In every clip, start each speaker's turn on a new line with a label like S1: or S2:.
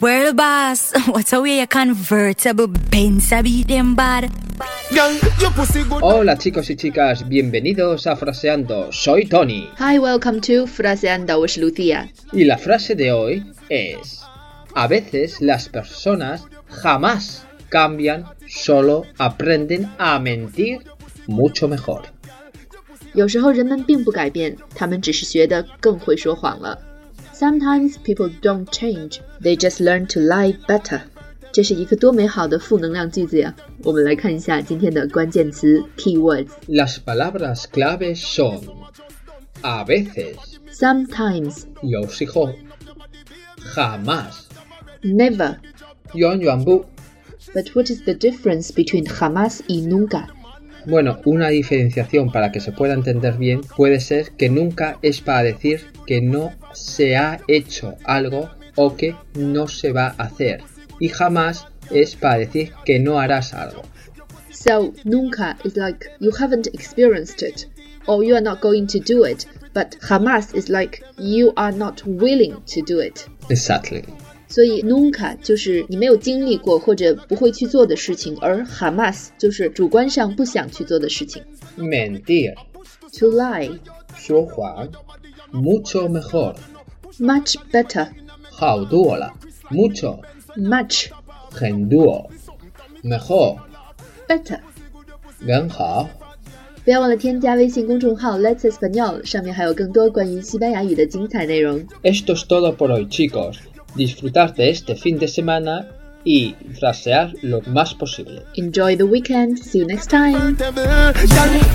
S1: World boss, what's a way a convertible Benz a beat them bad?
S2: Hola chicos y chicas, bienvenidos a Fraseando, soy Tony.
S3: Hi, welcome to Fraseando, 我是 Lucia.
S2: Y la frase de hoy es, a veces las personas jamás cambian, solo aprenden a mentir mucho mejor.
S3: 有时候人们并不改变，他们只是学得更会说谎了。 Sometimes people don't change, they just learn to lie better. 这是一个多美好的负能量句子呀！我们来看一下今天的关键词 keywords。
S2: Las palabras claves son a veces,
S3: Sometimes,
S2: 有时候, jamás,
S3: never.
S2: yuan yuan bu.
S3: But what is the difference between jamás y nunca?
S2: Bueno, una diferenciación para que se pueda entender bien puede ser que nunca es para decir que no se ha hecho algo o que no se va a hacer. Y jamás es para decir que no harás algo.
S3: So, nunca is like you haven't experienced it, or you are not going to do it. But jamás is like you are not willing to do it.
S2: Exactly.
S3: 所以 nunca 就是你没有经历过或者不会去做的事情，而 jamás 就是主观上不想去做的事情。
S2: Mentir.
S3: To lie,
S2: 说谎. Mucho mejor.
S3: much better,
S2: 好多了. Mucho.
S3: much
S2: 很多. Mejor.
S3: better。
S2: 更好.
S3: 不要忘了添加微信公众号 Let's Español，上面还有更多关于西班牙语的精彩内容。
S2: Esto es todo por hoy, chicos. Disfrutar de este fin de semana y frasear lo más posible.
S3: Enjoy the weekend. See you next time.
S4: Girl,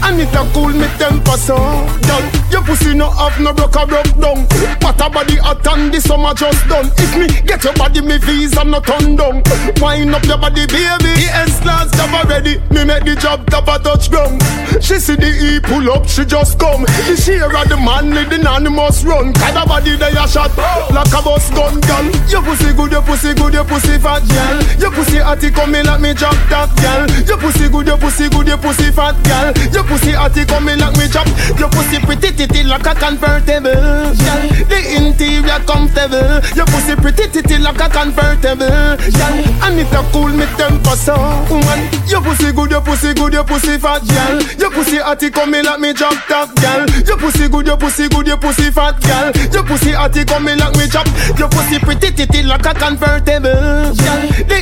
S4: and it a cool me temper so Girl, your pussy no have no broke a broke down What a body hot and the summer just done If me get your body, me visa no turn down Wind up your body, baby The S-class job already Me make the job top a touch ground She see the E pull up, she just come. The share of the man the nanny must run. Kind of body they a shot. Like a bus gun, girl Your pussy good, your pussy good, your pussy fat, girl. Your pussy hotty come me like me drop top, girl. Your pussy good, your pussy good, your pussy fat, girl. Your pussy hotty come me like me drop Your pussy pretty titty like a convertible, girl. The interior comfortable. Your pussy pretty titty like a convertible, girl. And it a cool me temper so, woman. Your pussy your pussy good, your pussy fat, girl. Your pussy hotty come me like me drop top, girl. Your pussy good, your pussy good, your pussy fat, girl. Your pussy hotty come me like me drop Your pussy pretty titty like a convertible, girl. The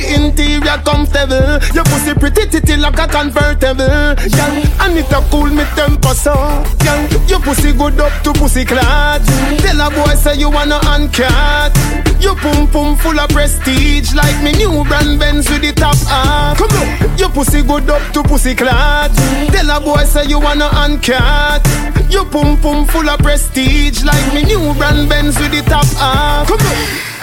S4: comfortable. Your pussy pretty titty like a convertible, girl And it a cool me temper so, girl Your pussy good up to pussy clot Tell a boy say you wanna uncut. Your pum pum full of prestige Like me new brand Benz with the top off Come on. Your pussy good up to pussy clot Tell a boy say you wanna uncut. Your pum pum full of prestige Like me new brand Benz with the top off Come on